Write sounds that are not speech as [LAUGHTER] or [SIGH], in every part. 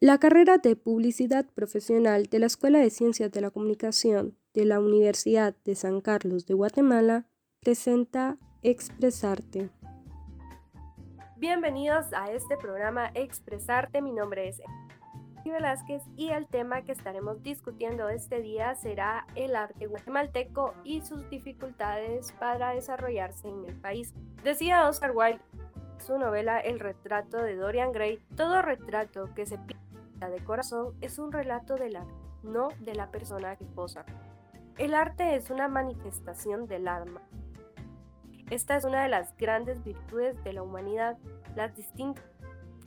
La carrera de Publicidad Profesional de la Escuela de Ciencias de la Comunicación de la Universidad de San Carlos de Guatemala presenta Expresarte. Bienvenidos a este programa Expresarte. Mi nombre es Velázquez y el tema que estaremos discutiendo este día será el arte guatemalteco y sus dificultades para desarrollarse en el país. Decía Oscar Wilde su novela El retrato de Dorian Gray, todo retrato que se de corazón es un relato del arte, no de la persona que posa. El arte es una manifestación del alma. Esta es una de las grandes virtudes de la humanidad, las distintas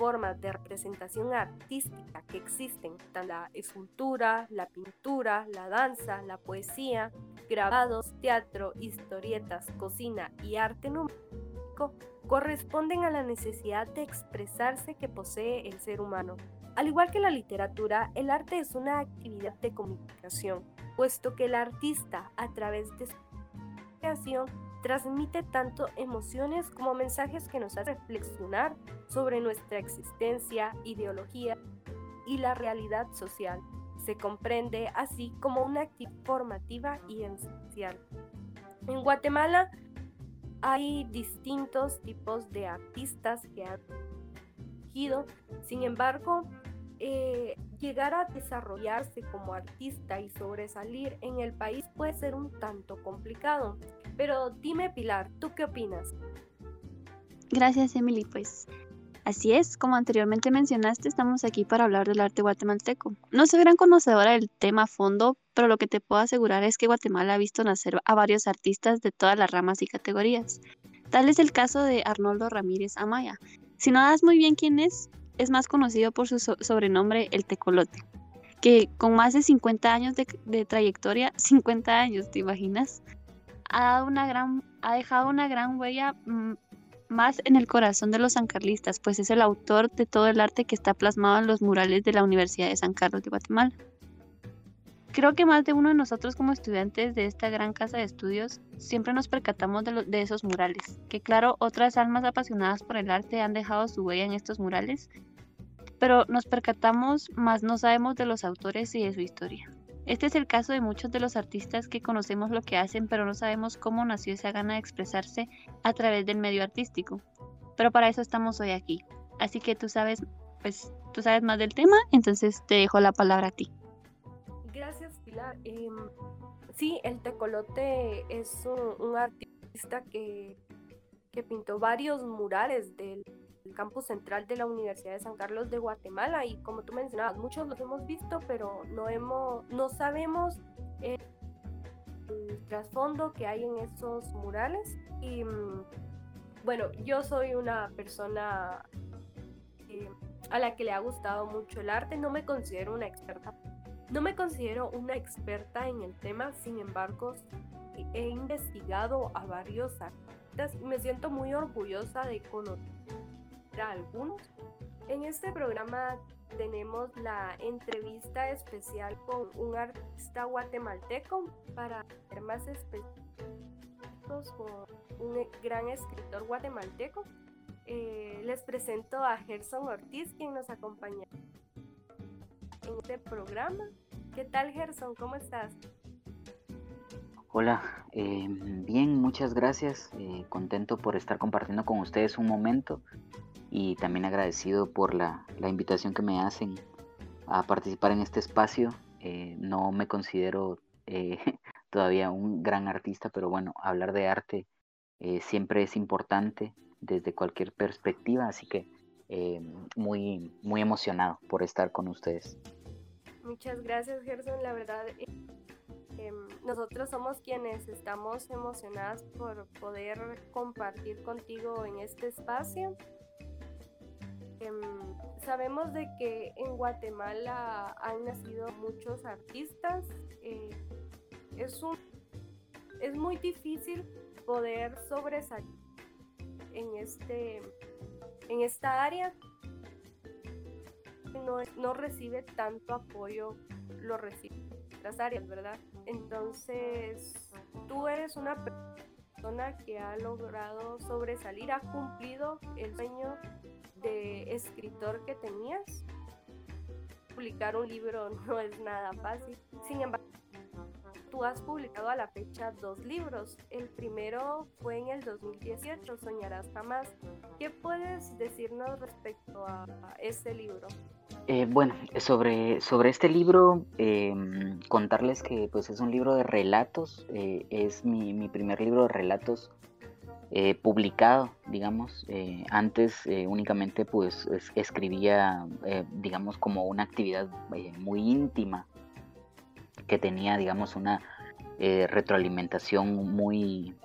formas de representación artística que existen, la escultura, la pintura, la danza, la poesía, grabados, teatro, historietas, cocina y arte numérico, corresponden a la necesidad de expresarse que posee el ser humano. Al igual que la literatura, el arte es una actividad de comunicación, puesto que el artista, a través de su creación, transmite tanto emociones como mensajes que nos hacen reflexionar sobre nuestra existencia, ideología y la realidad social. Se comprende así como una actividad formativa y esencial. En Guatemala hay distintos tipos de artistas que han sin embargo, eh, llegar a desarrollarse como artista y sobresalir en el país puede ser un tanto complicado. Pero dime Pilar, ¿tú qué opinas? Gracias Emily, pues así es, como anteriormente mencionaste, estamos aquí para hablar del arte guatemalteco. No soy gran conocedora del tema a fondo, pero lo que te puedo asegurar es que Guatemala ha visto nacer a varios artistas de todas las ramas y categorías. Tal es el caso de Arnoldo Ramírez Amaya. Si no das muy bien quién es, es más conocido por su sobrenombre El Tecolote, que con más de 50 años de, trayectoria, [LAUGHS] 50 años, ¿te imaginas? Ha, dado una gran, ha dejado una gran huella mm, más en el corazón de los sancarlistas, pues es el autor de todo el arte que está plasmado en los murales de la Universidad de San Carlos de Guatemala. Creo que más de uno de nosotros como estudiantes de esta gran casa de estudios siempre nos percatamos de, de, esos murales, que claro, otras almas apasionadas por el arte han dejado su huella en estos murales, pero nos percatamos más no sabemos de los autores y de su historia. Este es el caso de muchos de los artistas que conocemos lo que hacen, pero no sabemos cómo nació esa gana de expresarse a través del medio artístico. Pero para eso estamos hoy aquí. Así que tú sabes, pues tú sabes más del tema, entonces te dejo la palabra a ti. Em, sí, el tecolote es un, artista que, que, pintó varios murales del, campus central de la Universidad de San Carlos de Guatemala y como tú mencionabas, muchos los hemos visto, pero no, hemos, no sabemos el, trasfondo que hay en esos murales. Y mm, bueno, yo soy una persona eh, a la que le ha gustado mucho el arte, no me considero una experta no me considero una experta en el tema, sin embargo, he investigado a varios artistas y me siento muy orgullosa de conocer a algunos. En este programa tenemos la entrevista especial con un artista guatemalteco para ser más específicos con un gran escritor guatemalteco. Eh, les presento a Gerson Ortiz, quien nos acompaña en este programa. ¿Qué tal Gerson? ¿Cómo estás? Hola, eh, bien, muchas gracias. Eh, contento por estar compartiendo con ustedes un momento y también agradecido por la, invitación que me hacen a participar en este espacio. Eh, no me considero [LAUGHS] todavía un gran artista, pero bueno, hablar de arte siempre es importante desde cualquier perspectiva, así que muy, muy emocionado por estar con ustedes. Muchas gracias, Gerson. La verdad, eh, em, nosotros somos quienes estamos emocionadas por poder compartir contigo en este espacio. Em, sabemos de que en Guatemala han nacido muchos artistas. Eh, es, un, es muy difícil poder sobresalir en, este, en esta área no, recibe tanto apoyo, lo recibe en otras áreas, ¿verdad? Entonces, tú eres una persona que ha logrado sobresalir, ha cumplido el sueño de escritor que tenías. publicar un libro [LAUGHS] no es nada fácil. Sin embargo, tú has publicado a la fecha dos libros. El primero fue en el 2018, Soñarás Jamás. ¿Qué puedes decirnos respecto a, este libro? Eh, bueno, sobre, sobre este libro, em, contarles que pues, es un libro de relatos, eh, es mi, mi, primer libro de relatos eh, publicado, digamos. antes únicamente pues escribía, digamos, como una actividad muy íntima que tenía, digamos, una eh, retroalimentación muy,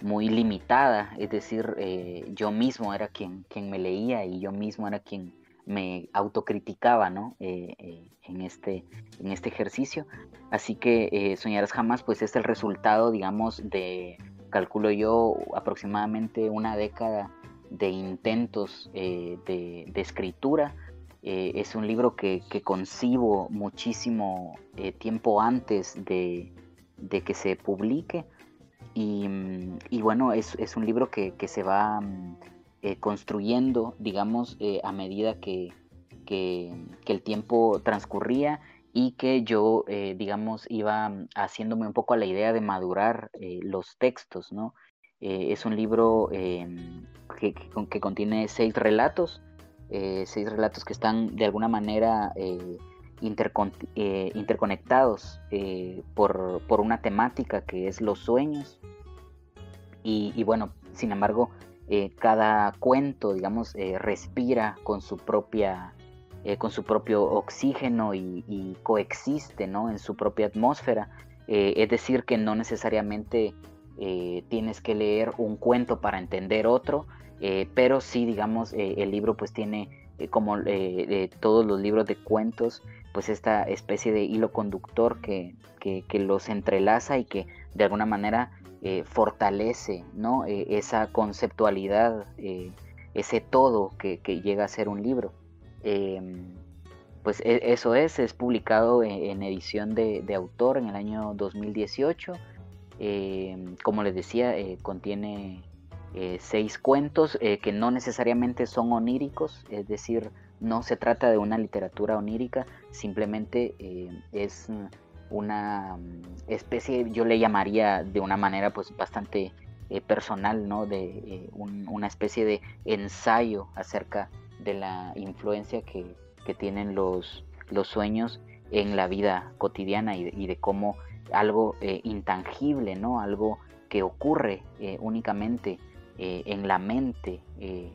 muy limitada, es decir, eh, yo mismo era quien, quien me leía y yo mismo era quien me autocriticaba ¿no? Eh, en, este, en este ejercicio. Así que Soñarás Jamás pues es el resultado, digamos, de, calculo yo, aproximadamente una década de intentos de, de, escritura eh, es un libro que, concibo muchísimo eh, tiempo antes de, que se publique. Y, mm, bueno, es, un libro que, se va mm, eh, construyendo, digamos, a medida que, el tiempo transcurría y que yo, digamos, iba mm, haciéndome un poco a la idea de madurar los textos, ¿no? es un libro que, que, contiene seis relatos eh, seis relatos que están de alguna manera eh, eh, interconectados por, una temática que es los sueños. Y, bueno, sin embargo, cada cuento, digamos, respira con su propia con su propio oxígeno y, coexiste ¿no? en su propia atmósfera. es decir, que no necesariamente tienes que leer un cuento para entender otro, eh, pero sí, digamos, eh, el libro pues tiene, eh, como todos los libros de cuentos, pues esta especie de hilo conductor que, los entrelaza y que de alguna manera fortalece ¿no? esa conceptualidad, ese todo que, llega a ser un libro. Em, pues e, eso es, es publicado en, edición de, autor en el año 2018. Em, como les decía, contiene eh, seis cuentos eh, que no necesariamente son oníricos, es decir, no se trata de una literatura onírica, simplemente eh, es una mm, especie, yo le llamaría de una manera pues bastante personal, ¿no? De una especie de ensayo acerca de la influencia que, tienen los, los, sueños en la vida cotidiana y de, cómo algo intangible, ¿no? Algo que ocurre únicamente eh, en la mente eh,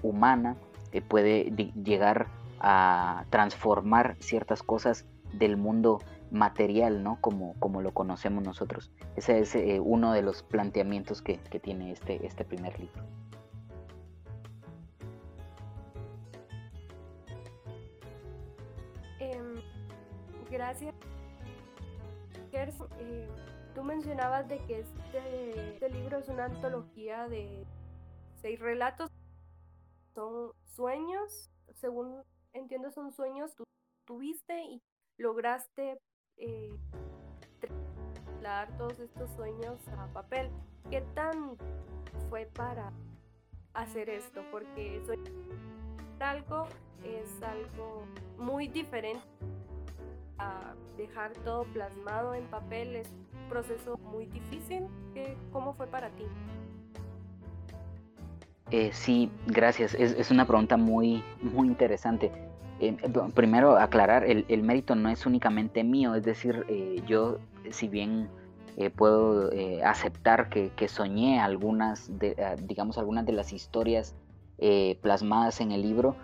humana eh, puede llegar a transformar ciertas cosas del mundo material, ¿no? Como, como lo conocemos nosotros. Ese es uno de los planteamientos que, tiene este, este primer libro. Gracias. Tú mencionabas de que este, este, libro es una antología de seis relatos. Son sueños, según entiendo, son sueños tú tuviste y lograste eh, trasladar todos estos sueños a papel. ¿Qué tan fue para hacer esto? Porque algo es algo muy diferente dejar todo plasmado en papel. Es proceso muy difícil. ¿Cómo fue para ti? Eh, sí, gracias. Es, una pregunta muy, muy interesante. Eh, primero aclarar, el, mérito no es únicamente mío, es decir, eh, yo si bien puedo aceptar que, soñé algunas, de, digamos, algunas de las historias plasmadas en el libro,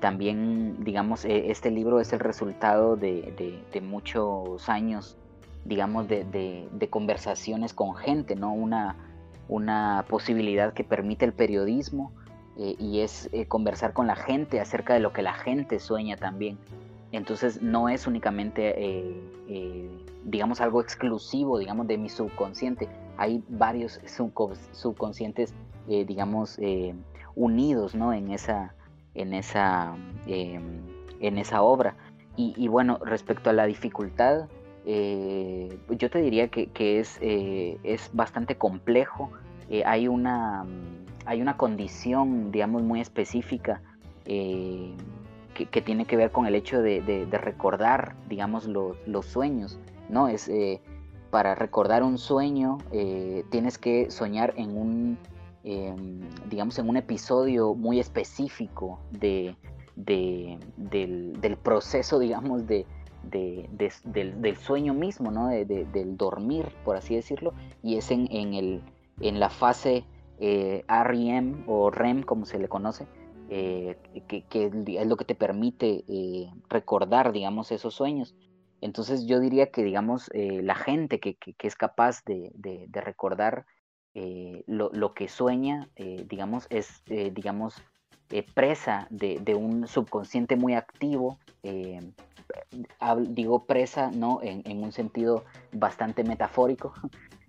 también, digamos, este libro es el resultado de, muchos años digamos, de, conversaciones con gente, ¿no? Una, una posibilidad que permite el periodismo eh, y es eh, conversar con la gente acerca de lo que la gente sueña también. Entonces no es únicamente, eh, digamos, algo exclusivo, digamos, de mi subconsciente. Hay varios subconscientes, digamos, unidos, ¿no? En esa, en esa, em, en esa obra. Y, bueno, respecto a la dificultad, eh, yo te diría que, es, eh, es, bastante complejo. Eh, hay, una, hay una condición, digamos, muy específica que, tiene que ver con el hecho de, recordar, digamos, los sueños, ¿no? Es para recordar un sueño tienes que soñar en un, em, digamos, en un episodio muy específico de, del, proceso, digamos, de, del, sueño mismo, ¿no? del dormir, por así decirlo, y es en, en, el, en la fase eh, REM o REM, como se le conoce, eh, que, es lo que te permite eh, recordar, digamos, esos sueños. Entonces yo diría que, digamos, la gente que, es capaz de, recordar lo, lo, que sueña, digamos, es, digamos, presa de, un subconsciente muy activo, digo presa, ¿no? En, un sentido bastante metafórico,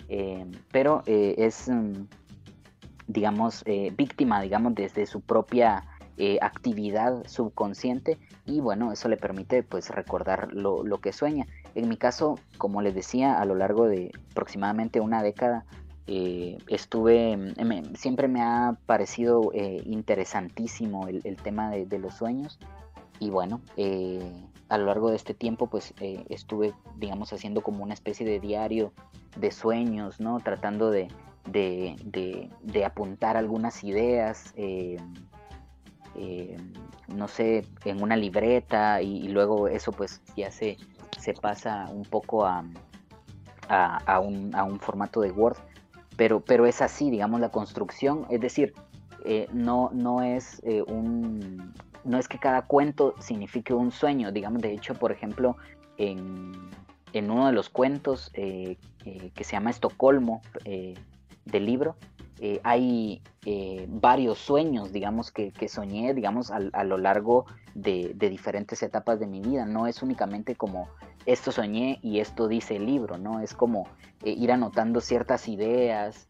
[LAUGHS] pero es... Mm, digamos, eh, víctima, digamos, desde su propia eh, actividad subconsciente y bueno, eso le permite pues recordar lo, que sueña. En mi caso, como les decía, a lo largo de aproximadamente una década, eh, estuve, siempre me ha parecido interesantísimo el, tema de, de, los sueños y bueno, a lo largo de este tiempo pues estuve, digamos, haciendo como una especie de diario de sueños, ¿no? Tratando de, de, apuntar algunas ideas, eh, eh, no sé, en una libreta y, luego eso pues ya se, se pasa un poco a, a, un, formato de Word, pero, pero es así, digamos, la construcción, es decir, eh, no, no es un... No es que cada cuento signifique un sueño, digamos, de hecho, por ejemplo, en, en uno de los cuentos que se llama Estocolmo, del libro, eh, hay eh, varios sueños, digamos, que, soñé, digamos, a, lo largo de, diferentes etapas de mi vida. No es únicamente como esto soñé y esto dice el libro, ¿no? Es como eh, ir anotando ciertas ideas,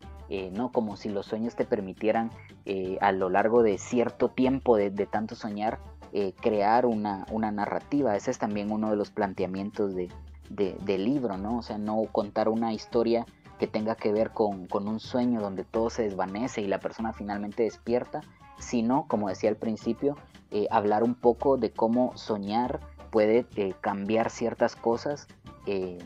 ¿no? Como si los sueños te permitieran a lo largo de cierto tiempo de, tanto soñar, crear una, una, narrativa. Ese es también uno de los planteamientos de, del libro, ¿no? O sea, no contar una historia que tenga que ver con, un sueño donde todo se desvanece y la persona finalmente despierta, sino, como decía al principio, eh, hablar un poco de cómo soñar puede eh, cambiar ciertas cosas eh,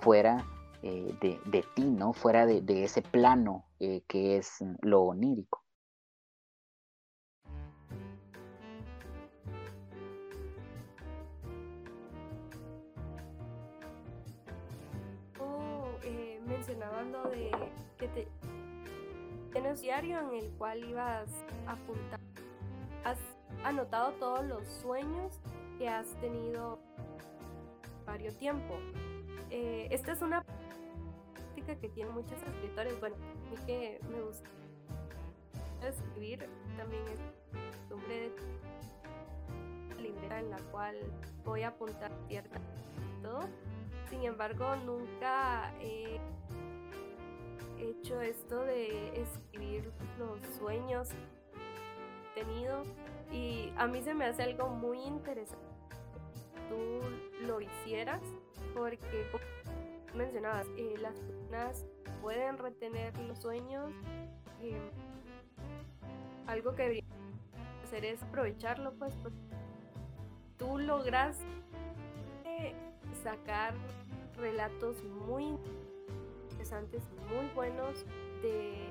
fuera de, ti, ¿no? Fuera de, de ese plano que es lo onírico. mencionaban lo de que te tienes diario en el cual ibas a apuntar. Has anotado todos los sueños que has tenido varios tiempo. Eh, esta es una práctica que tienen muchos escritores. Bueno, a mí que me gusta escribir también es costumbre de libreta en la cual voy a apuntar cierta todo. Sin embargo, nunca he hecho esto de escribir los sueños tenido y a mí se me hace algo muy interesante lo hicieras porque como mencionabas eh, las personas pueden retener los sueños eh, algo que debería hacer es aprovecharlo pues porque tú logras sacar relatos muy interesantes, muy buenos de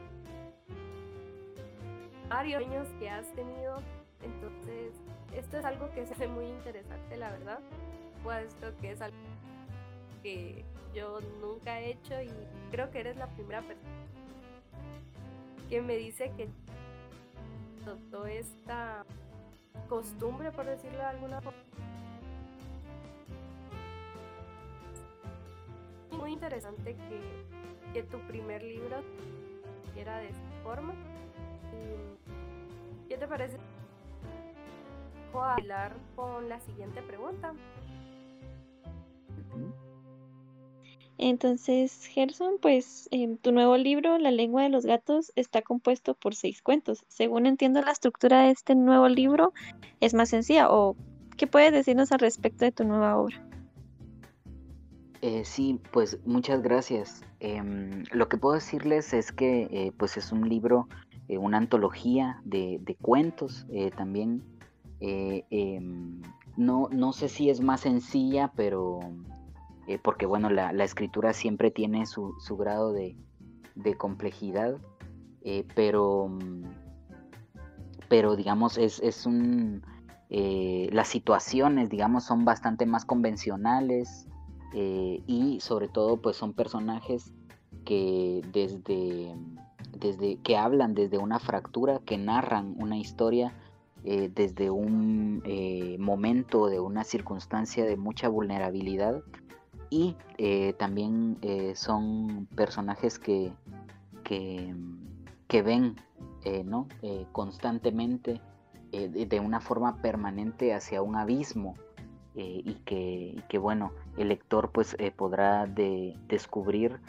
varios años que has tenido. Entonces, esto es algo que se hace muy interesante, la verdad, puesto que es algo que yo nunca he hecho y creo que eres la primera persona que me dice que adoptó esta costumbre, por decirlo de alguna forma, muy interesante que, que tu primer libro era de esta forma. ¿Qué te parece? A hablar con la siguiente pregunta. Entonces, Gerson, pues en tu nuevo libro, La lengua de los gatos, está compuesto por seis cuentos. Según entiendo, la estructura de este nuevo libro es más sencilla. ¿O qué puedes decirnos al respecto de tu nueva obra? Eh, sí, pues muchas gracias. Em, lo que puedo decirles es que eh, pues es un libro, eh, una antología de, cuentos también Em, no, no sé si es más sencilla, pero porque bueno, la, escritura siempre tiene su, grado de, complejidad, pero, mm, pero digamos, es, es un eh, las situaciones, digamos, son bastante más convencionales eh, y sobre todo pues son personajes que desde, desde que hablan desde una fractura, que narran una historia eh, desde un momento, de una circunstancia de mucha vulnerabilidad y también son personajes que, que, que ven ¿no? constantemente eh, de una forma permanente hacia un abismo eh, y, que, bueno, el lector pues eh, podrá de, descubrir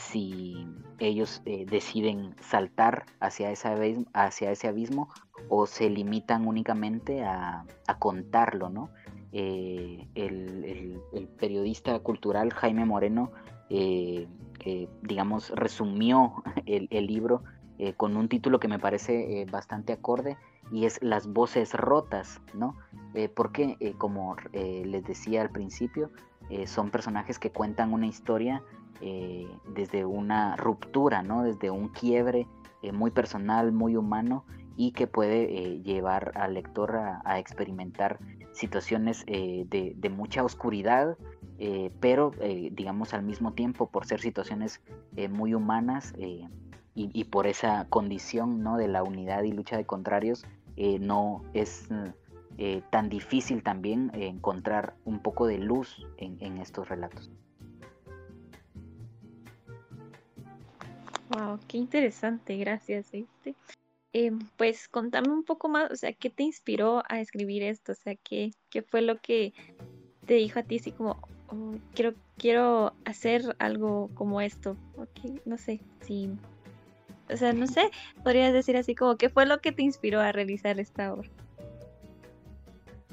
si ellos deciden saltar hacia, ese abismo, hacia ese abismo o se limitan únicamente a, contarlo, ¿no? el, periodista cultural Jaime Moreno, digamos, resumió [LAUGHS] el, el libro con un título que me parece bastante acorde y es las voces rotas, ¿no? Eh, porque, eh, como eh, les decía al principio, son personajes que cuentan una historia desde una ruptura, ¿no? Desde un quiebre muy personal, muy humano y que puede llevar al lector a, experimentar situaciones de, mucha oscuridad, pero digamos al mismo tiempo por ser situaciones muy humanas y, y, por esa condición ¿no? de la unidad y lucha de contrarios, eh, no es eh, tan difícil también encontrar un poco de luz en, estos relatos. Wow, qué interesante, gracias. Este. pues contame un poco más, o sea, ¿qué te inspiró a escribir esto? O sea, ¿qué, qué fue lo que te dijo a ti así como, oh, quiero, quiero hacer algo como esto? Okay, no sé, si o sea, no sé, podrías decir así como, ¿qué fue lo que te inspiró a realizar esta obra?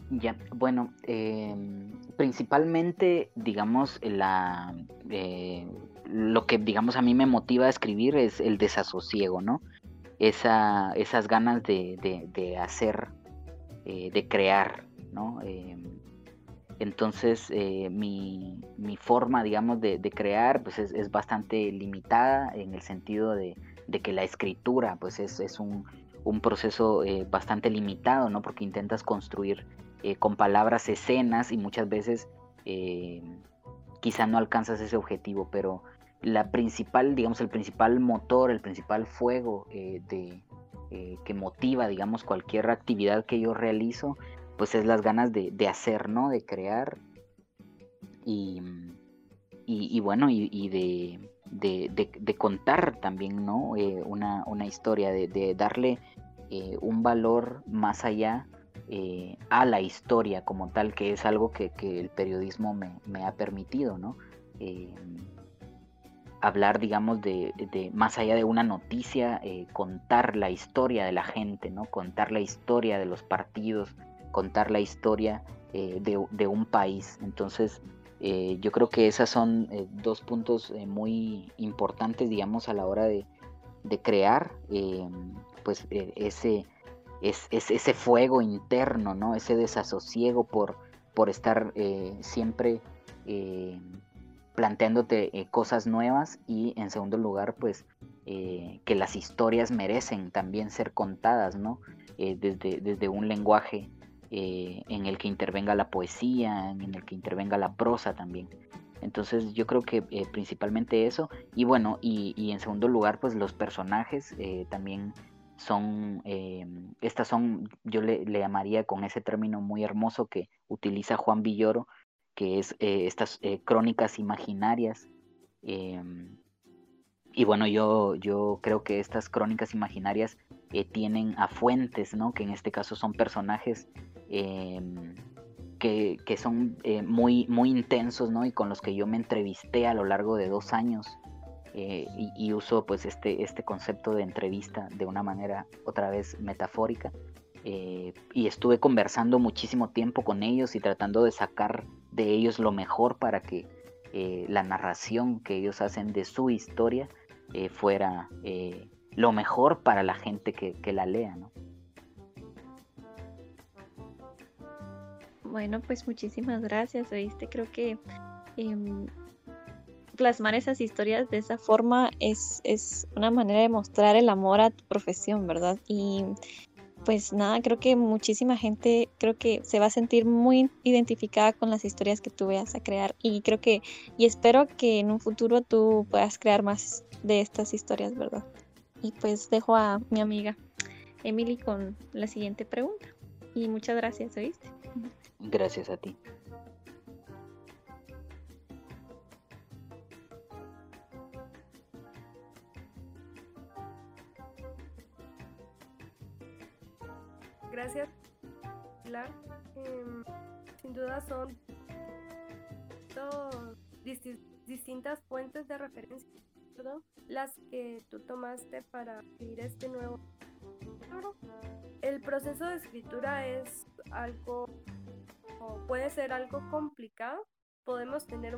Ya, bueno, em, principalmente, digamos, la, eh, lo que, digamos, a mí me motiva a escribir es el desasosiego, ¿no? Esa, esas ganas de, hacer, eh, de crear, ¿no? Em, entonces, eh, mi, forma, digamos, de, crear, pues es, bastante limitada en el sentido de, de que la escritura pues es, un, proceso eh, bastante limitado, ¿no? Porque intentas construir eh, con palabras escenas y muchas veces eh, quizá no alcanzas ese objetivo, pero la principal, digamos, el principal motor, el principal fuego de, que motiva, digamos, cualquier actividad que yo realizo, pues es las ganas de, hacer, ¿no? De crear y, y, bueno, y de de, contar también ¿no? Eh, una, historia, de, darle eh, un valor más allá eh, a la historia como tal, que es algo que, el periodismo me, ha permitido, ¿no? hablar, digamos, de, más allá de una noticia, contar la historia de la gente, ¿no? Contar la historia de los partidos, contar la historia de, de, un país. Entonces, eh, yo creo que esos son eh, dos puntos eh, muy importantes, digamos, a la hora de, crear, pues ese, es, ese fuego interno, ¿no? Ese desasosiego por, por estar siempre planteándote cosas nuevas y en segundo lugar, pues que las historias merecen también ser contadas, ¿no? desde, desde un lenguaje eh, en el que intervenga la poesía, en el que intervenga la prosa también. Entonces yo creo que eh, principalmente eso. Y bueno, y, en segundo lugar, pues los personajes eh, también son, estas son, yo le, llamaría con ese término muy hermoso que utiliza Juan Villoro, que es estas crónicas imaginarias. y bueno, yo, yo creo que estas crónicas imaginarias tienen a fuentes, ¿no? Que en este caso son personajes Em, que, son eh, muy, muy intensos, ¿no? Y con los que yo me entrevisté a lo largo de dos años. Eh, y, uso pues este, este concepto de entrevista de una manera otra vez metafórica. Eh, y estuve conversando muchísimo tiempo con ellos y tratando de sacar de ellos lo mejor para que la narración que ellos hacen de su historia fuera lo mejor para la gente que, que la lea, ¿no? Bueno, pues muchísimas gracias, oíste, creo que em, plasmar esas historias de esa forma es, es una manera de mostrar el amor a tu profesión, ¿verdad? Y pues nada, creo que muchísima gente creo que se va a sentir muy identificada con las historias que tú veas a crear y creo que y espero que en un futuro tú puedas crear más de estas historias, ¿verdad? Y pues dejo a mi amiga Emily con la siguiente pregunta. Y muchas gracias, ¿oíste? Gracias a ti. Gracias, em, sin duda son distintas fuentes de referencia las que tú tomaste para escribir este nuevo el proceso de escritura es algo puede ser algo complicado. Podemos tener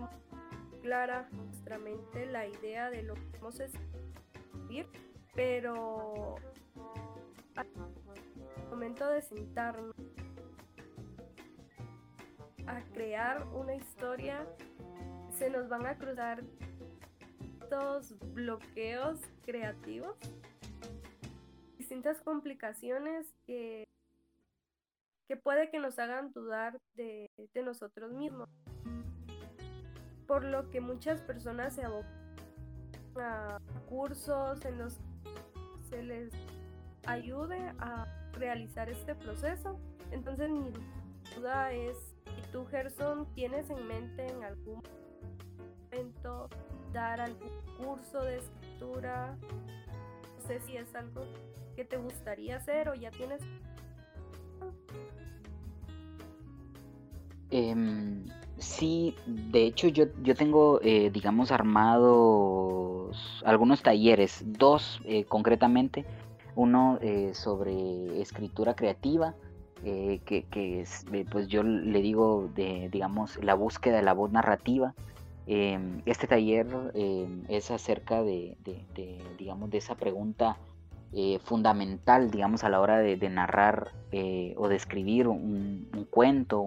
clara nuestra mente la idea de lo que vamos a escribir pero momento de sentarnos a crear una historia, se nos van a cruzar estos bloqueos creativos, distintas complicaciones que, que puede que nos hagan dudar de, de nosotros mismos. Por lo que muchas personas se abocan a cursos en los que se les ayude a realizar este proceso. Entonces mi duda es si tú, Gerson, tienes en mente en algún momento dar algún curso de escritura. No sé si es algo que te gustaría hacer o ya tienes... Eh, sí, de hecho yo, yo tengo, eh, digamos, armados algunos talleres, dos eh, concretamente uno eh, sobre escritura creativa, eh, que, es, eh, pues yo le digo de, digamos, la búsqueda de la voz narrativa. Em, este taller em, es acerca de, digamos, de esa pregunta fundamental, digamos, a la hora de, narrar o de escribir un, cuento,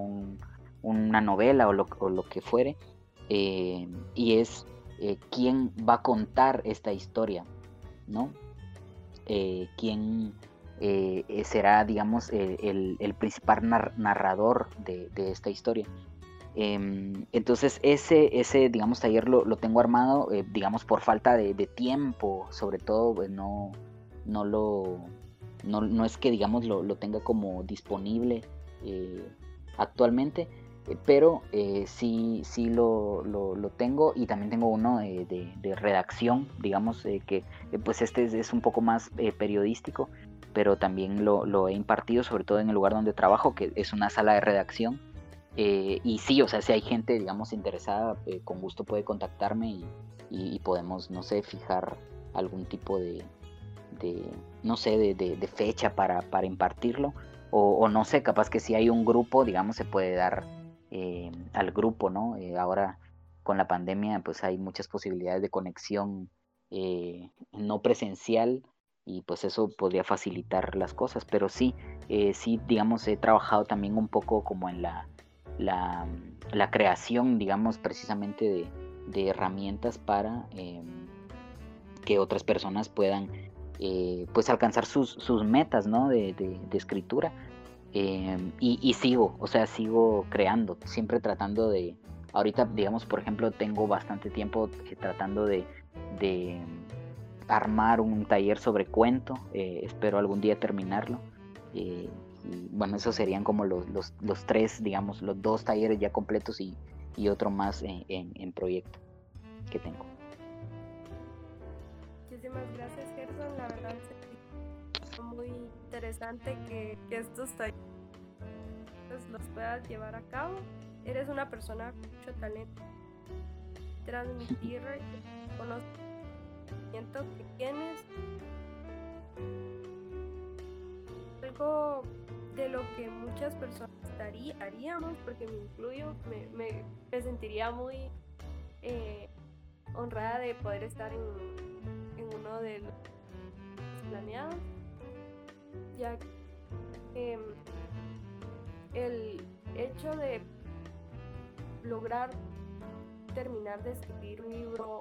una novela o lo, o lo que fuere, y es quién va a contar esta historia, ¿no? Eh, quién eh, eh, será, digamos, el, principal narrador de, esta historia. Em, entonces ese, ese, digamos, taller lo, tengo armado, digamos, por falta de, tiempo, sobre todo, pues, no, no lo, no, es que, digamos, lo, lo tenga como disponible actualmente, pero eh, sí, sí lo, lo, tengo y también tengo uno de, redacción, digamos, eh, que pues este es, un poco más periodístico, pero también lo, he impartido, sobre todo en el lugar donde trabajo, que es una sala de redacción. y sí, o sea, si hay gente, digamos, interesada, con gusto puede contactarme y, podemos, no sé, fijar algún tipo de, no sé, de, fecha para, para impartirlo. O, o, no sé, capaz que si hay un grupo, digamos, se puede dar eh, al grupo, ¿no? Eh, ahora con la pandemia pues hay muchas posibilidades de conexión eh, no presencial y pues eso podría facilitar las cosas, pero sí, sí, digamos, he trabajado también un poco como en la, la, creación, digamos, precisamente de, herramientas para que otras personas puedan pues alcanzar sus, sus metas, ¿no? de, de escritura Em, y, sigo, o sea, sigo creando, siempre tratando de, ahorita digamos, por ejemplo, tengo bastante tiempo eh, tratando de, armar un taller sobre cuento, eh, espero algún día terminarlo. Eh, y bueno, esos serían como los, los, tres, digamos, los dos talleres ya completos y, otro más en, proyecto que tengo. Muchísimas gracias, Gerson. La verdad interesante que, que estos talleres los puedas llevar a cabo. Eres una persona con mucho talento. Transmitir conocimiento que tienes. Algo de lo que muchas personas haríamos, porque me incluyo, me, me, sentiría muy eh, honrada de poder estar en, en uno de los planeados, ya que el hecho de lograr terminar de escribir un libro,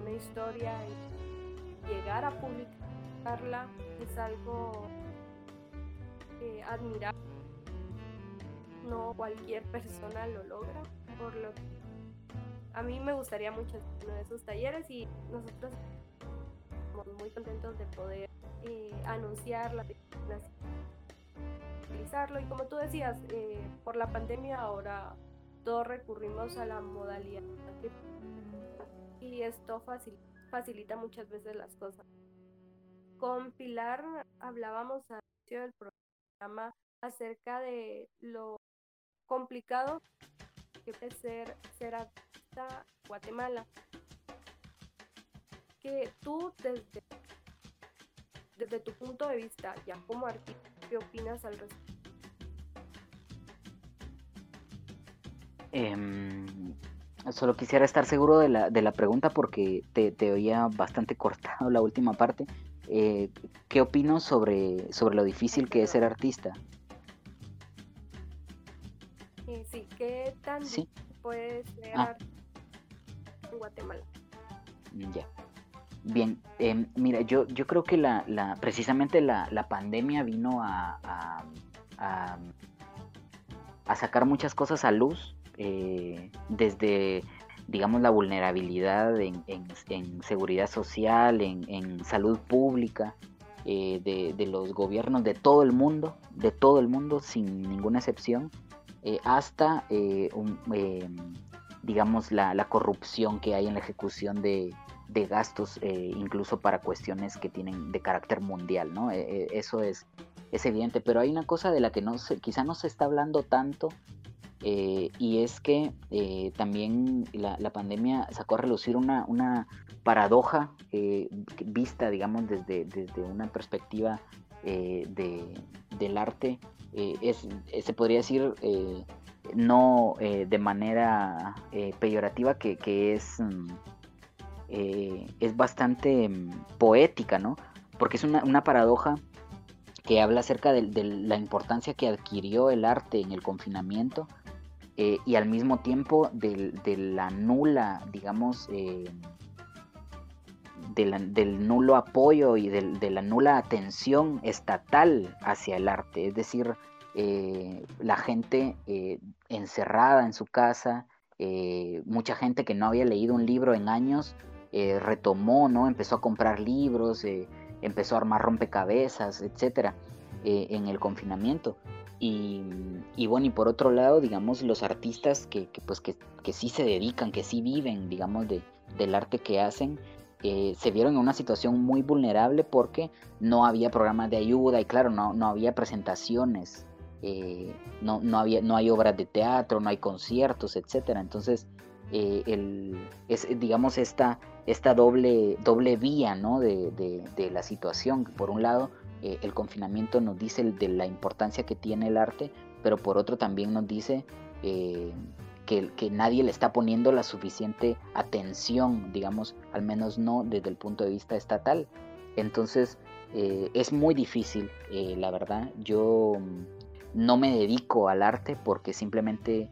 una historia y llegar a publicarla es algo eh, admirable. No cualquier persona lo logra, por lo que a mí me gustaría mucho uno de esos talleres y nosotros estamos muy contentos de poder eh, anunciar la utilizarlo y como tú decías eh, por la pandemia ahora todos recurrimos a la modalidad y esto facilita muchas veces las cosas. Con Pilar hablábamos al inicio del programa acerca de lo complicado que puede ser ser artista Guatemala que tú desde desde tu punto de vista, ya como artista, ¿qué opinas al respecto? Em, solo quisiera estar seguro de la, de la pregunta porque te, te, oía bastante cortado [LAUGHS] la última parte. Eh, ¿Qué opino sobre, sobre lo difícil que es ser artista? Sí, ¿qué tan ¿Sí? puede ser ah. en Guatemala? Ya. Bien, em, mira, yo, yo creo que la, la precisamente la, la, pandemia vino a, a, a, sacar muchas cosas a luz, eh, desde, digamos, la vulnerabilidad en, en, seguridad social, en, en salud pública, eh, de, de, los gobiernos de todo el mundo, de todo el mundo, sin ninguna excepción, eh, hasta, un, em, digamos, la, la corrupción que hay en la ejecución de de gastos, eh, incluso para cuestiones que tienen de carácter mundial, ¿no? Eh, eh, eso es, es evidente, pero hay una cosa de la que no se, quizá no se está hablando tanto, y es que también la, pandemia sacó a relucir una, una paradoja vista, digamos, desde, desde una perspectiva de, del arte, es, se podría decir no de manera peyorativa que, que es... Mm, eh, es bastante mm, poética, ¿no? Porque es una, paradoja que habla acerca de, la importancia que adquirió el arte en el confinamiento eh, y al mismo tiempo de, la nula, digamos, eh, del nulo apoyo y de, la nula atención estatal hacia el arte. Es decir, la gente encerrada en su casa, mucha gente que no había leído un libro en años, eh, retomó, ¿no? Empezó a comprar libros, eh, empezó a armar rompecabezas, etcétera, eh, en el confinamiento. Y, bueno, y por otro lado, digamos, los artistas que, pues, que, sí se dedican, que sí viven, digamos, de, del arte que hacen, se vieron en una situación muy vulnerable porque no había programas de ayuda y claro, no, no había presentaciones, no, no, había, no hay obras de teatro, no hay conciertos, etcétera. Entonces, eh, el, es, digamos, esta, esta doble, doble vía ¿no? de, de, la situación. Por un lado, eh, el confinamiento nos dice de la importancia que tiene el arte, pero por otro también nos dice eh, que, que, nadie le está poniendo la suficiente atención, digamos, al menos no desde el punto de vista estatal. Entonces, es muy difícil, la verdad. Yo mm, no me dedico al arte porque simplemente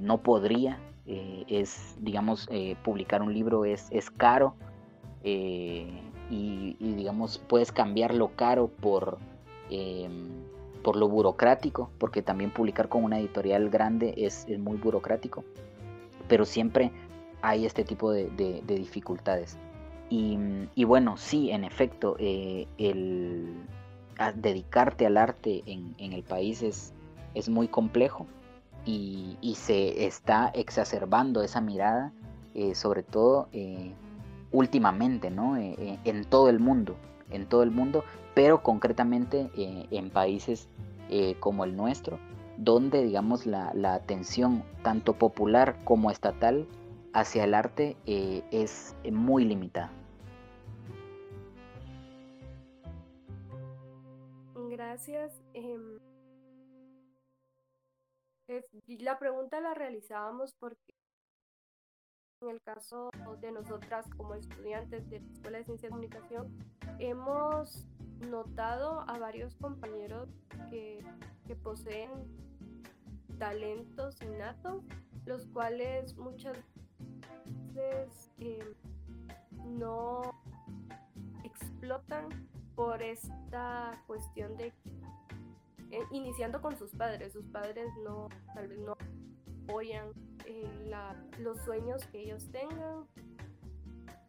no podría eh, es, digamos, eh, publicar un libro es, es caro eh, y, digamos, puedes cambiar lo caro por, em, por lo burocrático, porque también publicar con una editorial grande es, muy burocrático, pero siempre hay este tipo de, dificultades. Y, bueno, sí, en efecto, el dedicarte al arte en, en el país es, es muy complejo y, se está exacerbando esa mirada, eh, sobre todo eh, últimamente, ¿no? Eh, en todo el mundo, en todo el mundo, pero concretamente en países como el nuestro, donde, digamos, la, la, atención tanto popular como estatal hacia el arte es muy limitada. Gracias. Em, la pregunta la realizábamos porque en el caso de nosotras como estudiantes de la Escuela de Ciencia de Comunicación, hemos notado a varios compañeros que, poseen talentos innatos, los cuales muchas veces eh, no explotan por esta cuestión de eh, iniciando con sus padres, sus padres no tal vez no apoyan eh, los sueños que ellos tengan.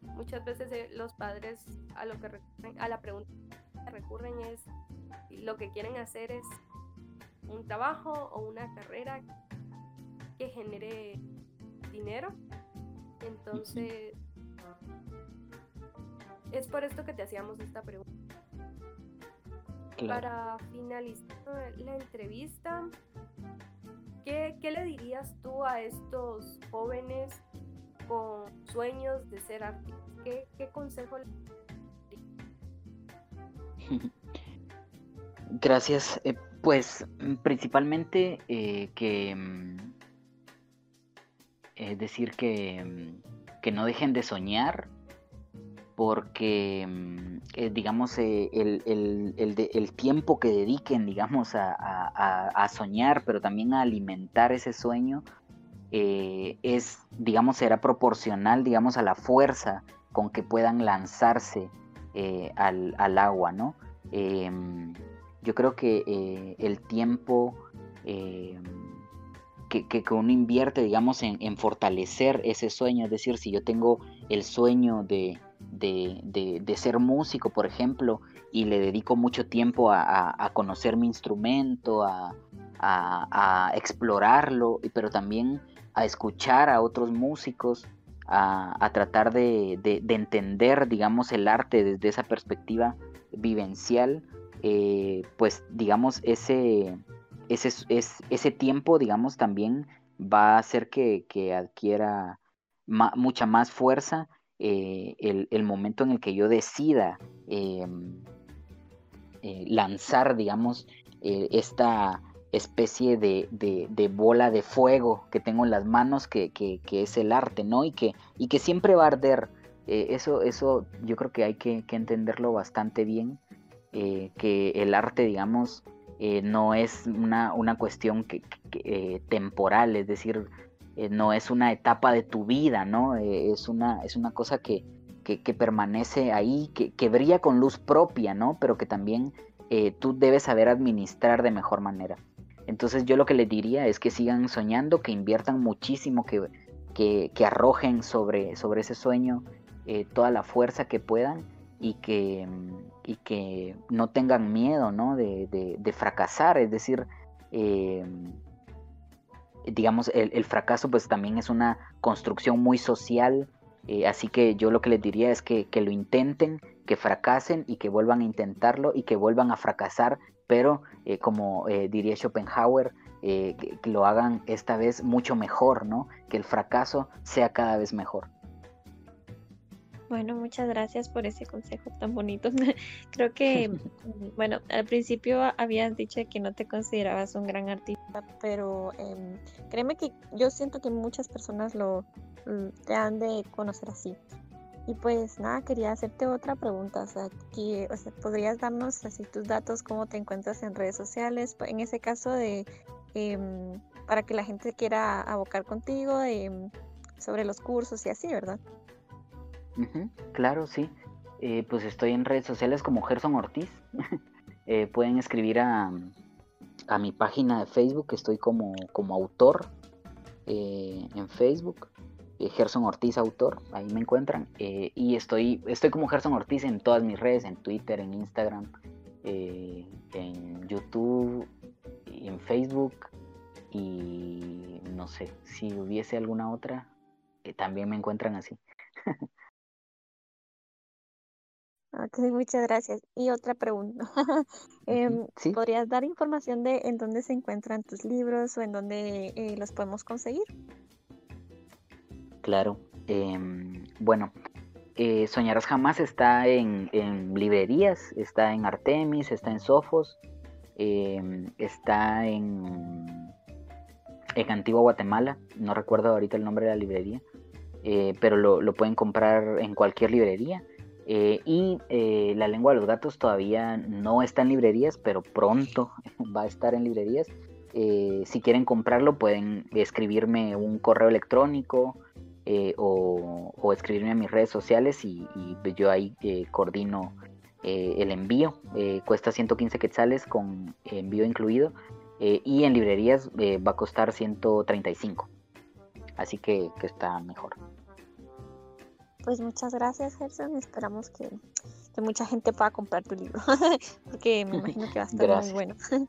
Muchas veces eh, los padres a lo que recurren, a la pregunta que recurren es lo que quieren hacer es un trabajo o una carrera que genere dinero. Entonces, es por esto que te hacíamos esta pregunta. Para finalizar la entrevista, ¿qué, le dirías tú a estos jóvenes con sueños de ser artistas? ¿Qué, consejo le [LAUGHS] Gracias. Eh, pues principalmente eh, que mm, es decir que, mm, que no dejen de soñar porque, mm, eh, digamos, eh, el, tiempo que dediquen, digamos, a, soñar, pero también a alimentar ese sueño, eh, es, digamos, será proporcional, digamos, a la fuerza con que puedan lanzarse al, agua, ¿no? Em, yo creo que el tiempo em, que, que, uno invierte, digamos, en fortalecer ese sueño, es decir, si yo tengo el sueño de de, ser músico, por ejemplo, y le dedico mucho tiempo a, conocer mi instrumento, a, explorarlo, pero también a escuchar a otros músicos, a, tratar de, entender, digamos, el arte desde esa perspectiva vivencial, eh, pues, digamos, ese, ese, ese tiempo, digamos, también va a hacer que, adquiera mucha más fuerza eh, el, momento en el que yo decida em, eh, lanzar, digamos, eh, esta especie de, bola de fuego que tengo en las manos, que, es el arte, ¿no? Y que, siempre va a arder. eso, eso yo creo que hay que, entenderlo bastante bien, que el arte, digamos, no es una, una cuestión que, temporal, es decir, eh, no es una etapa de tu vida, ¿no? Eh, es, una, es una cosa que, permanece ahí, que, brilla con luz propia, ¿no? Pero que también eh, tú debes saber administrar de mejor manera. Entonces yo lo que les diría es que sigan soñando, que inviertan muchísimo, que, que, arrojen sobre, sobre ese sueño toda la fuerza que puedan y que, y que no tengan miedo ¿no? De, de, fracasar, es decir, digamos, el, fracaso pues también es una construcción muy social, eh, así que yo lo que les diría es que, lo intenten, que fracasen y que vuelvan a intentarlo y que vuelvan a fracasar, pero eh, como eh, diría Schopenhauer, que, lo hagan esta vez mucho mejor, ¿no? Que el fracaso sea cada vez mejor. Bueno, muchas gracias por ese consejo tan bonito. [LAUGHS] Creo que, [LAUGHS] bueno, al principio habías dicho que no te considerabas un gran artista, pero em, créeme que yo siento que muchas personas lo mm, te han de conocer así. Y pues nada, quería hacerte otra pregunta, o sea, que, o sea, ¿podrías darnos así tus datos, cómo te encuentras en redes sociales? En ese caso de, em, para que la gente quiera abocar contigo em, sobre los cursos y así, ¿verdad? Claro, sí. Eh, pues estoy en redes sociales como Gerson Ortiz. [LAUGHS] Eh, pueden escribir a, a, mi página de Facebook, estoy como, como autor eh, en Facebook. Gerson Ortiz Autor, ahí me encuentran. y estoy, estoy como Gerson Ortiz en todas mis redes, en Twitter, en Instagram, en YouTube, en Facebook y no sé, si hubiese alguna otra, también me encuentran así. [LAUGHS] Ok, muchas gracias. Y otra pregunta. [LAUGHS] Em, ¿Podrías dar información de en dónde se encuentran tus libros o en dónde eh, los podemos conseguir? Claro. Em, bueno, eh, Soñarás Jamás está en, librerías, está en Artemis, está en Sofos, em, está en, en Antigua Guatemala, no recuerdo ahorita el nombre de la librería, eh, pero lo, lo pueden comprar en cualquier librería. Eh, y eh, La lengua de los gatos todavía no está en librerías, pero pronto [LAUGHS] va a estar en librerías. Eh, si quieren comprarlo pueden escribirme un correo electrónico eh, o, escribirme a mis redes sociales y, yo ahí coordino el envío. cuesta 115 quetzales con envío incluido y en librerías va a costar 135. Así que está mejor. Pues muchas gracias, Gerson. Esperamos que, mucha gente pueda comprar tu libro, [LAUGHS] porque me imagino que va a estar muy bueno. [LAUGHS]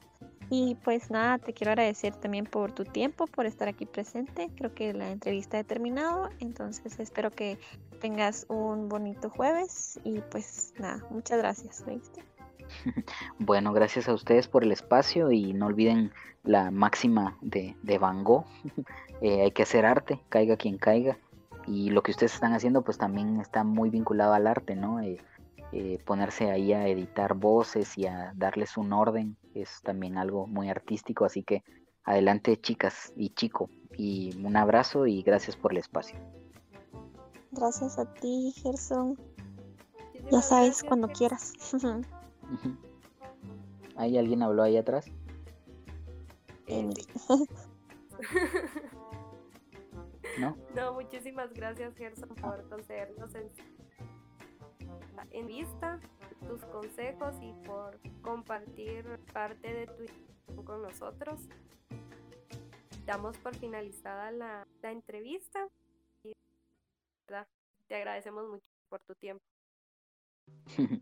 Y pues nada, te quiero agradecer también por tu tiempo, por estar aquí presente. Creo que la entrevista ha terminado, entonces espero que tengas un bonito jueves y pues nada, muchas gracias. ¿viste? [LAUGHS] Bueno, gracias a ustedes por el espacio y no olviden la máxima de, de Van Gogh. Eh, hay que hacer arte, caiga quien caiga y lo que ustedes están haciendo pues también está muy vinculado al arte, ¿no? Eh, eh, ponerse ahí a editar voces y a darles un orden es también algo muy artístico, así que adelante chicas y chico y un abrazo y gracias por el espacio. Gracias a ti, Gerson. Ya sabes, cuando quieras. [LAUGHS] ¿Hay alguien habló ahí atrás? Emily. [LAUGHS] [LAUGHS] ¿no? No, muchísimas gracias Gerson por concedernos en, en vista tus consejos y por compartir parte de tu con nosotros. Damos por finalizada la, la entrevista y te agradecemos mucho por tu tiempo. [LAUGHS]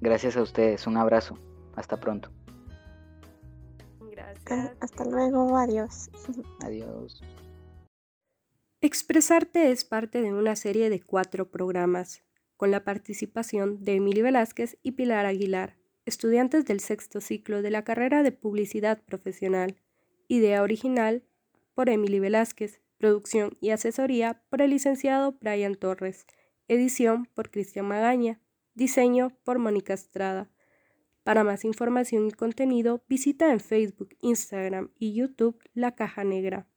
Gracias a ustedes, un abrazo, hasta pronto. Gracias. Hasta luego, adiós. Adiós. Expresarte es parte de una serie de cuatro programas, con la participación de Emily Velázquez y Pilar Aguilar, estudiantes del sexto ciclo de la carrera de Publicidad Profesional. Idea original por Emily Velázquez, producción y asesoría por el licenciado Brian Torres, edición por Cristian Magaña, diseño por Mónica Estrada. Para más información y contenido, visita en Facebook, Instagram y YouTube La Caja Negra.